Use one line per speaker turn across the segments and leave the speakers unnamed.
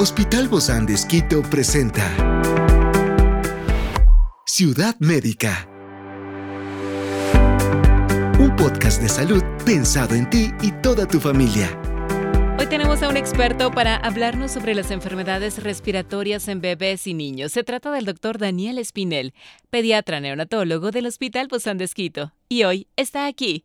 Hospital Bozán de Esquito presenta Ciudad Médica. Un podcast de salud pensado en ti y toda tu familia.
Hoy tenemos a un experto para hablarnos sobre las enfermedades respiratorias en bebés y niños. Se trata del doctor Daniel Espinel, pediatra neonatólogo del Hospital Bozán de Esquito. Y hoy está aquí,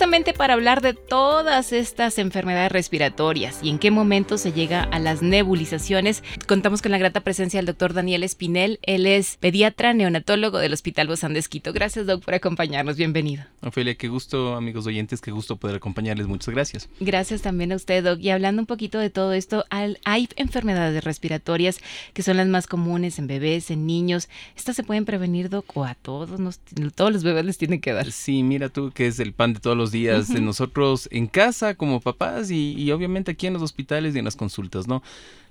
Justamente para hablar de todas estas enfermedades respiratorias y en qué momento se llega a las nebulizaciones. Contamos con la grata presencia del doctor Daniel Espinel. Él es pediatra neonatólogo del Hospital Bozán de Esquito. Gracias, doc, por acompañarnos. Bienvenido.
Ofelia, qué gusto, amigos oyentes, qué gusto poder acompañarles. Muchas gracias.
Gracias también a usted, doc. Y hablando un poquito de todo esto, hay enfermedades respiratorias que son las más comunes en bebés, en niños. ¿Estas se pueden prevenir, doc? ¿O a todos, nos, todos los bebés les tienen que dar?
Sí, mira tú que es el pan de todos los días de nosotros en casa como papás y, obviamente aquí en los hospitales y en las consultas, ¿no?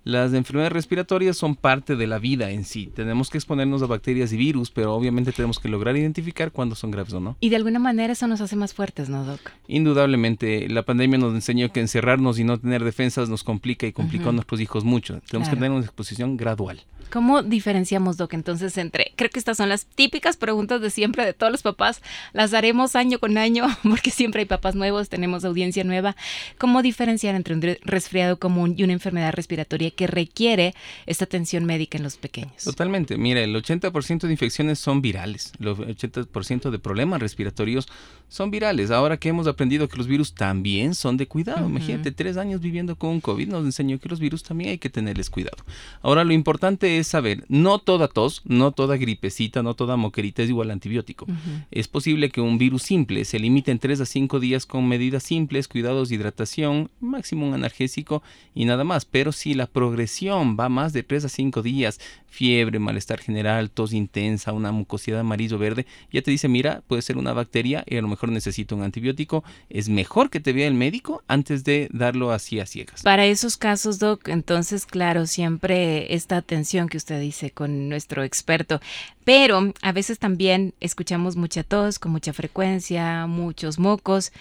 Las enfermedades respiratorias son parte de la vida en sí. Tenemos que exponernos a bacterias y virus, pero obviamente tenemos que lograr identificar cuándo son graves o no.
Y de alguna manera eso nos hace más fuertes, ¿no, Doc?
Indudablemente. La pandemia nos enseñó que encerrarnos y no tener defensas nos complica y complicó a nuestros hijos mucho. Tenemos que tener una exposición gradual.
¿Cómo diferenciamos, Doc, entonces entre, creo que estas son las típicas preguntas de siempre de todos los papás, las haremos año con año, porque siempre hay papás nuevos, tenemos audiencia nueva. ¿Cómo diferenciar entre un resfriado común y una enfermedad respiratoria que requiere esta atención médica en los pequeños?
Totalmente. Mira, el 80% de infecciones son virales, el 80% de problemas respiratorios son virales. Ahora que hemos aprendido que los virus también son de cuidado, imagínate, tres años viviendo con un COVID nos enseñó que los virus también hay que tenerles cuidado. Ahora lo importante es saber, no toda tos, no toda gripecita, no toda moquerita es igual a antibiótico. Es posible que un virus simple se limite en 3 a 5 días con medidas simples, cuidados de hidratación, máximo un analgésico y nada más. Pero si la progresión va más de 3 a 5 días, fiebre, malestar general, tos intensa, una mucosidad amarillo-verde, ya te dice, mira, puede ser una bacteria y a lo mejor necesito un antibiótico. Es mejor que te vea el médico antes de darlo así a ciegas.
Para esos casos, Doc, entonces, claro, siempre esta atención que usted dice con nuestro experto. Pero a veces también escuchamos mucha tos con mucha frecuencia, muchos mocos.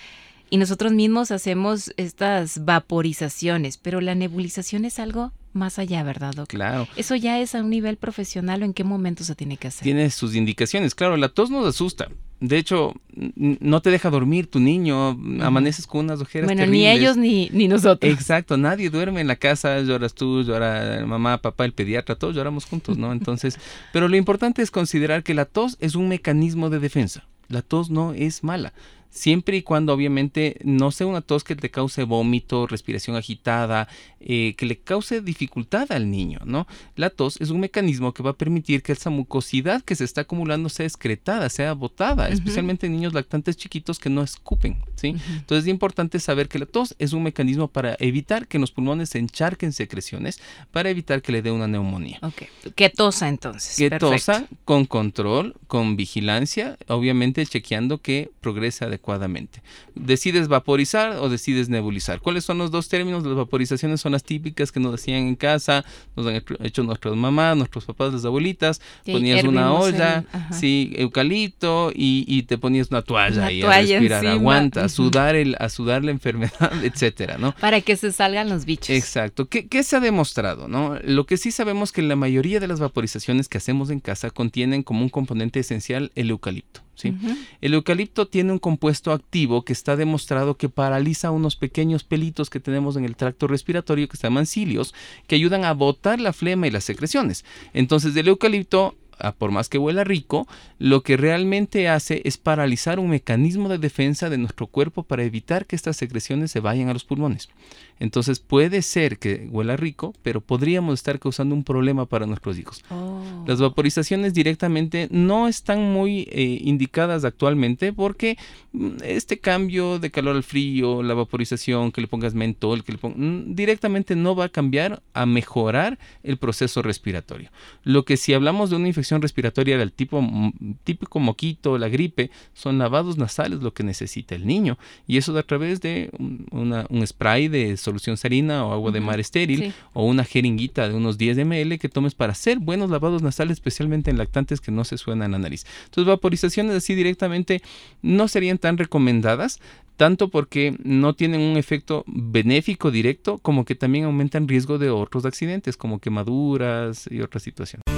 Y nosotros mismos hacemos estas vaporizaciones, pero la nebulización es algo más allá, ¿verdad, doctor?
Claro.
¿Eso ya es a un nivel profesional o en qué momento se tiene que hacer?
Tiene sus indicaciones, claro, la tos nos asusta, de hecho, no te deja dormir tu niño, amaneces con unas ojeras
Bueno, ni ellos ni, ni nosotros.
Exacto, nadie duerme en la casa, lloras tú, llora mamá, papá, el pediatra, todos lloramos juntos, ¿no? Entonces, pero lo importante es considerar que la tos es un mecanismo de defensa. La tos no es mala siempre y cuando obviamente no sea una tos que te cause vómito, respiración agitada, eh, que le cause dificultad al niño, ¿no? La tos es un mecanismo que va a permitir que esa mucosidad que se está acumulando sea excretada, sea botada, especialmente en niños lactantes chiquitos que no escupen, ¿sí? Entonces es importante saber que la tos es un mecanismo para evitar que los pulmones se encharquen secreciones, para evitar que le dé una neumonía.
Ok, que tosa entonces.
Que tosa con control, con vigilancia, obviamente chequeando que progrese adecuadamente adecuadamente. Decides vaporizar o decides nebulizar. ¿Cuáles son los dos términos? Las vaporizaciones son las típicas que nos decían en casa, nos han hecho nuestras mamás, nuestros papás, las abuelitas. ponías una olla, sí, eucalipto y, te ponías una toalla y a respirar, aguanta, a sudar el, a sudar la enfermedad, etcétera, ¿no?
Para que se salgan los bichos.
Exacto. ¿Qué, ¿Qué se ha demostrado? ¿no? Lo que sí sabemos que la mayoría de las vaporizaciones que hacemos en casa contienen como un componente esencial el eucalipto. El eucalipto tiene un compuesto activo que está demostrado que paraliza unos pequeños pelitos que tenemos en el tracto respiratorio que se llaman cilios, que ayudan a botar la flema y las secreciones. Entonces, el eucalipto por más que huela rico, lo que realmente hace es paralizar un mecanismo de defensa de nuestro cuerpo para evitar que estas secreciones se vayan a los pulmones. Entonces puede ser que huela rico, pero podríamos estar causando un problema para nuestros hijos. Oh. Las vaporizaciones directamente no están muy eh, indicadas actualmente porque mm, este cambio de calor al frío, la vaporización, que le pongas mentol, que le pongas, mm, directamente no va a cambiar a mejorar el proceso respiratorio. Lo que si hablamos de una infección infección respiratoria del tipo típico moquito, la gripe, son lavados nasales lo que necesita el niño. Y eso a través de un spray de solución salina o agua de mar estéril o una jeringuita de unos 10 ml que tomes para hacer buenos lavados nasales, especialmente en lactantes que no se suenan la nariz. Entonces, vaporizaciones así directamente no serían tan recomendadas, tanto porque no tienen un efecto benéfico directo, como que también aumentan riesgo de otros accidentes, como quemaduras y otras situaciones.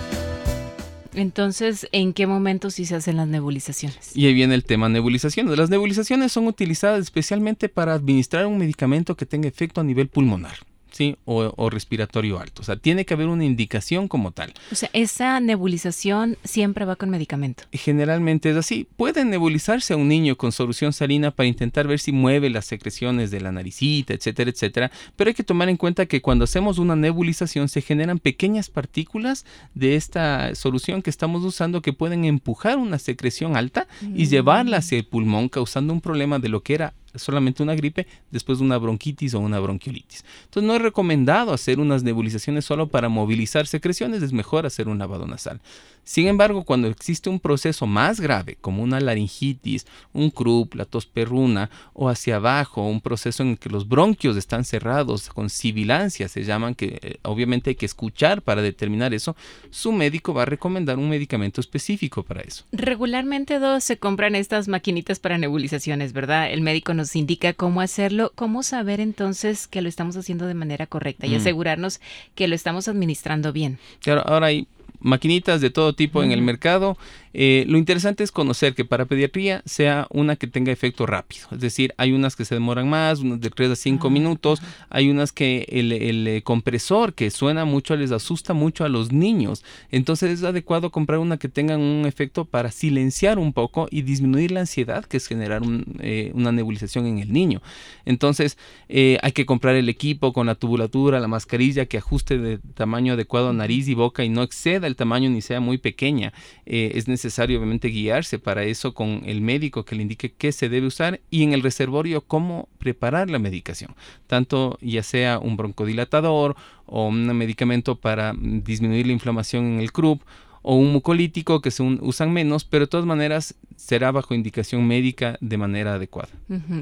Entonces, ¿en qué momento sí se hacen las nebulizaciones?
Y ahí viene el tema nebulizaciones. Las nebulizaciones son utilizadas especialmente para administrar un medicamento que tenga efecto a nivel pulmonar. ¿Sí? O, respiratorio alto. O sea, tiene que haber una indicación como tal.
O sea, esa nebulización siempre va con medicamento.
Generalmente es así. Puede nebulizarse a un niño con solución salina para intentar ver si mueve las secreciones de la naricita, etcétera, etcétera. Pero hay que tomar en cuenta que cuando hacemos una nebulización se generan pequeñas partículas de esta solución que estamos usando que pueden empujar una secreción alta y llevarla hacia el pulmón causando un problema de lo que era solamente una gripe después de una bronquitis o una bronquiolitis. Entonces no es recomendado hacer unas nebulizaciones solo para movilizar secreciones, es mejor hacer un lavado nasal. Sin embargo, cuando existe un proceso más grave, como una laringitis, un croup, la tos perruna, o hacia abajo, un proceso en el que los bronquios están cerrados con sibilancia, se llaman, que eh, obviamente hay que escuchar para determinar eso, su médico va a recomendar un medicamento específico para eso.
Regularmente dos se compran estas maquinitas para nebulizaciones, ¿verdad? El médico nos indica cómo hacerlo, cómo saber entonces que lo estamos haciendo de manera correcta y mm. asegurarnos que lo estamos administrando bien.
Claro, ahora hay maquinitas de todo tipo en el mercado eh, lo interesante es conocer que para pediatría sea una que tenga efecto rápido, es decir, hay unas que se demoran más, unas de 3 a 5 ah, minutos, hay unas que el, eh, compresor que suena mucho les asusta mucho a los niños, entonces es adecuado comprar una que tenga un efecto para silenciar un poco y disminuir la ansiedad que es generar eh, una nebulización en el niño. Entonces hay que comprar el equipo con la tubulatura, la mascarilla que ajuste de tamaño adecuado a nariz y boca y no exceda el tamaño ni sea muy pequeña. es necesario necesario obviamente guiarse para eso con el médico que le indique qué se debe usar y en el reservorio cómo preparar la medicación, tanto ya sea un broncodilatador o un medicamento para disminuir la inflamación en el CRUP o un mucolítico que se usan menos, pero de todas maneras será bajo indicación médica de manera adecuada.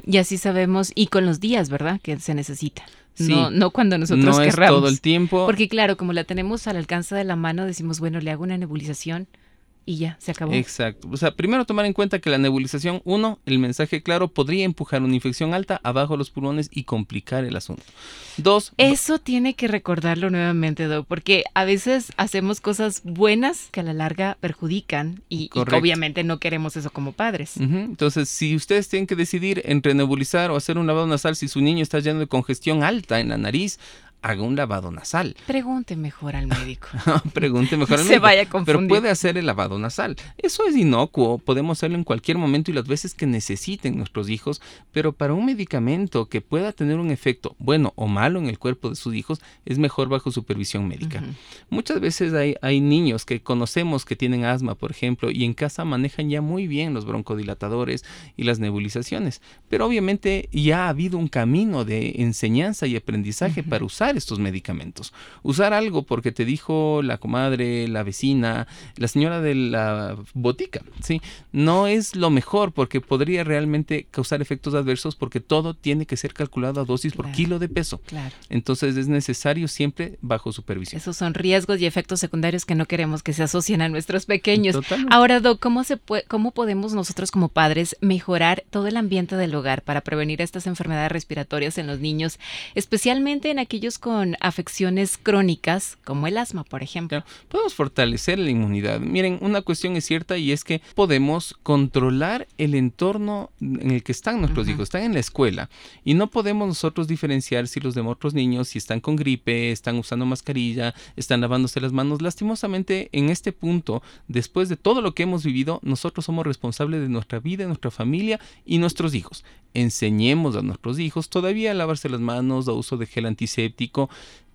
Y así sabemos, y con los días, ¿verdad? Que se necesita. no, no cuando nosotros
no Es todo el tiempo.
Porque claro, como la tenemos al alcance de la mano, decimos, bueno, le hago una nebulización y ya, se acabó.
Exacto. O sea, primero tomar en cuenta que la nebulización, uno, el mensaje claro, podría empujar una infección alta abajo los pulmones y complicar el asunto. Dos.
Eso tiene que recordarlo nuevamente, Doc, porque a veces hacemos cosas buenas que a la larga perjudican y, obviamente no queremos eso como padres.
Entonces, si ustedes tienen que decidir entre nebulizar o hacer un lavado nasal si su niño está lleno de congestión alta en la nariz, haga un lavado nasal.
Pregunte mejor al médico.
Pregunte mejor al
médico. Se vaya a
Pero puede hacer el lavado nasal. Eso es inocuo, podemos hacerlo en cualquier momento y las veces que necesiten nuestros hijos, pero para un medicamento que pueda tener un efecto bueno o malo en el cuerpo de sus hijos, es mejor bajo supervisión médica. Muchas veces hay, hay niños que conocemos que tienen asma, por ejemplo, y en casa manejan ya muy bien los broncodilatadores y las nebulizaciones, pero obviamente ya ha habido un camino de enseñanza y aprendizaje para usar estos medicamentos. Usar algo porque te dijo la comadre, la vecina, la señora de la botica, ¿sí? No es lo mejor porque podría realmente causar efectos adversos porque todo tiene que ser calculado a dosis por kilo de peso.
Claro.
Entonces es necesario siempre bajo supervisión.
Esos son riesgos y efectos secundarios que no queremos que se asocien a nuestros pequeños. Ahora, Doc, ¿cómo, se puede, ¿cómo podemos nosotros como padres mejorar todo el ambiente del hogar para prevenir estas enfermedades respiratorias en los niños, especialmente en aquellos con afecciones crónicas como el asma, por ejemplo?
podemos fortalecer la inmunidad. Miren, una cuestión es cierta y es que podemos controlar el entorno en el que están nuestros hijos. Están en la escuela y no podemos nosotros diferenciar si los de otros niños, si están con gripe, están usando mascarilla, están lavándose las manos. Lastimosamente, en este punto, después de todo lo que hemos vivido, nosotros somos responsables de nuestra vida, de nuestra familia y nuestros hijos. Enseñemos a nuestros hijos todavía a lavarse las manos, a uso de gel antiséptico,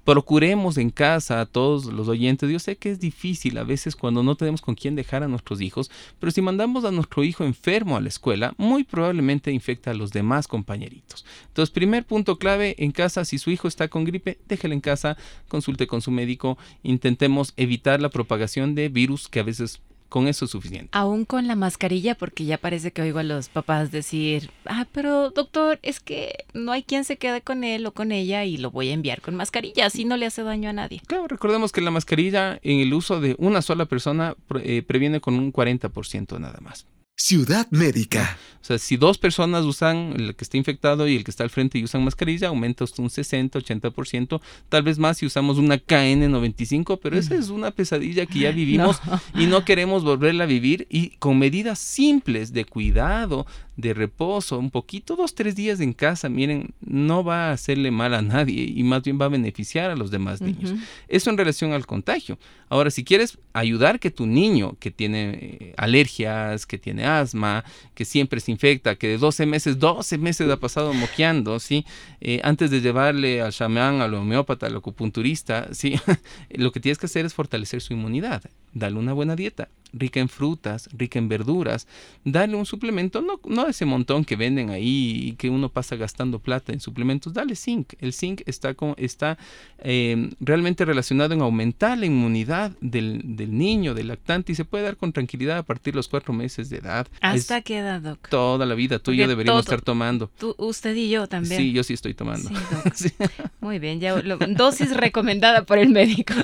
procuremos en casa a todos los oyentes. Yo sé que es difícil a veces cuando no tenemos con quién dejar a nuestros hijos, pero si mandamos a nuestro hijo enfermo a la escuela, muy probablemente infecta a los demás compañeritos. Entonces, primer punto clave en casa, si su hijo está con gripe, déjelo en casa, consulte con su médico, intentemos evitar la propagación de virus que a veces con eso es suficiente.
Aún con la mascarilla, porque ya parece que oigo a los papás decir, ah, pero doctor, es que no hay quien se quede con él o con ella y lo voy a enviar con mascarilla, así no le hace daño a nadie.
Claro, recordemos que la mascarilla en el uso de una sola persona eh, previene con un 40% nada más.
Ciudad Médica.
O sea, si dos personas usan, el que está infectado y el que está al frente y usan mascarilla, aumenta hasta un 60, 80%, tal vez más si usamos una KN95, pero esa es una pesadilla que ya vivimos y no queremos volverla a vivir y con medidas simples de cuidado, de reposo, un poquito, dos, tres días en casa, miren, no va a hacerle mal a nadie y más bien va a beneficiar a los demás niños. Eso en relación al contagio. Ahora, si quieres ayudar que tu niño que tiene eh, alergias, que tiene asma, que siempre se infecta, que de 12 meses, 12 meses ha pasado moqueando, ¿sí? Eh, antes de llevarle al chamán, al homeópata, al acupunturista, ¿sí? Lo que tienes que hacer es fortalecer su inmunidad, darle una buena dieta, rica en frutas, rica en verduras, dale un suplemento, no, no ese montón que venden ahí y que uno pasa gastando plata en suplementos, dale zinc. El zinc está, con, está em, realmente relacionado en aumentar la inmunidad del, del, niño, del lactante, y se puede dar con tranquilidad a partir de los cuatro meses de edad.
¿Hasta qué edad, doc?
Toda la vida, tú y yo deberíamos estar tomando.
Tú, usted y yo también.
Sí, yo sí estoy tomando.
Sí, Muy bien, ya dosis recomendada por el médico.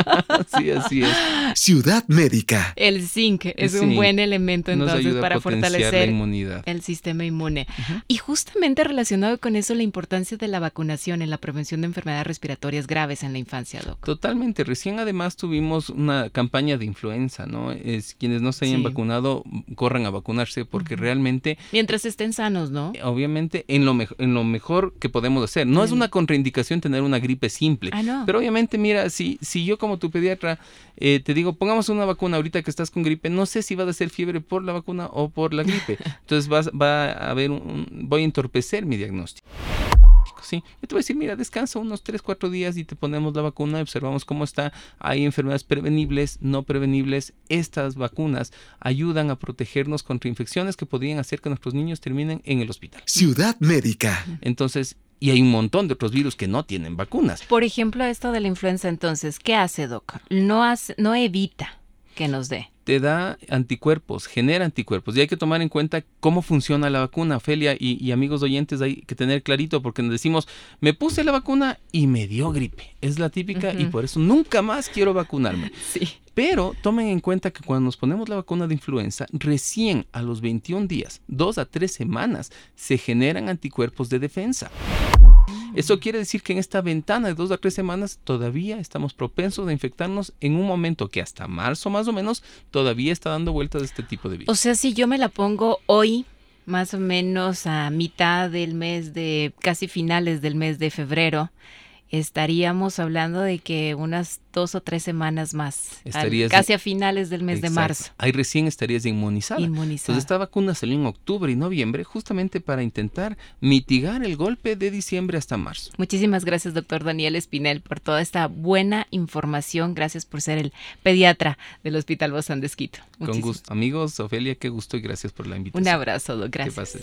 sí, así es.
Ciudad Médica.
El zinc es un buen elemento entonces para fortalecer el sistema inmune. Y justamente relacionado con eso, la importancia de la vacunación en la prevención de enfermedades respiratorias graves en la infancia, Doc.
Totalmente. Recién además tuvimos una campaña de influenza, ¿no? Es, quienes no se hayan vacunado, corran a vacunarse porque realmente...
Mientras estén sanos, ¿no?
Obviamente, en lo, en lo mejor que podemos hacer. No es una contraindicación tener una gripe simple.
Ah,
pero obviamente, mira, si, si yo como tu pediatra eh, te digo, pongamos una vacuna ahorita que estás con gripe, no sé si va a ser fiebre por la vacuna o por la gripe. Entonces va, va a haber un, voy a entorpecer mi diagnóstico. ¿sí? Yo te voy a decir, mira, descansa unos 3, 4 días y te ponemos la vacuna y observamos cómo está. Hay enfermedades prevenibles, no prevenibles. Estas vacunas ayudan a protegernos contra infecciones que podrían hacer que nuestros niños terminen en el hospital.
Ciudad Médica.
Entonces, y hay un montón de otros virus que no tienen vacunas.
Por ejemplo, esto de la influenza, entonces, ¿qué hace, Doc? No, hace, no evita que nos dé
te da anticuerpos, genera anticuerpos. Y hay que tomar en cuenta cómo funciona la vacuna, Ofelia y, amigos oyentes, hay que tener clarito porque nos decimos, me puse la vacuna y me dio gripe. Es la típica y por eso nunca más quiero vacunarme.
Sí.
Pero tomen en cuenta que cuando nos ponemos la vacuna de influenza, recién a los 21 días, dos a tres semanas, se generan anticuerpos de defensa. Eso quiere decir que en esta ventana de dos a tres semanas todavía estamos propensos a infectarnos en un momento que hasta marzo más o menos todavía está dando vueltas de este tipo de virus.
O sea, si yo me la pongo hoy, más o menos a mitad del mes de, casi finales del mes de febrero, estaríamos hablando de que unas dos o tres semanas más, casi a finales del mes de marzo.
Ahí recién estarías inmunizada. Entonces esta vacuna salió en octubre y noviembre justamente para intentar mitigar el golpe de diciembre hasta marzo.
Muchísimas gracias, doctor Daniel Espinel, por toda esta buena información. Gracias por ser el pediatra del Hospital Bozán de Esquito.
Con gusto. Amigos, Ofelia, qué gusto y gracias por la invitación.
Un abrazo, doctor. Gracias.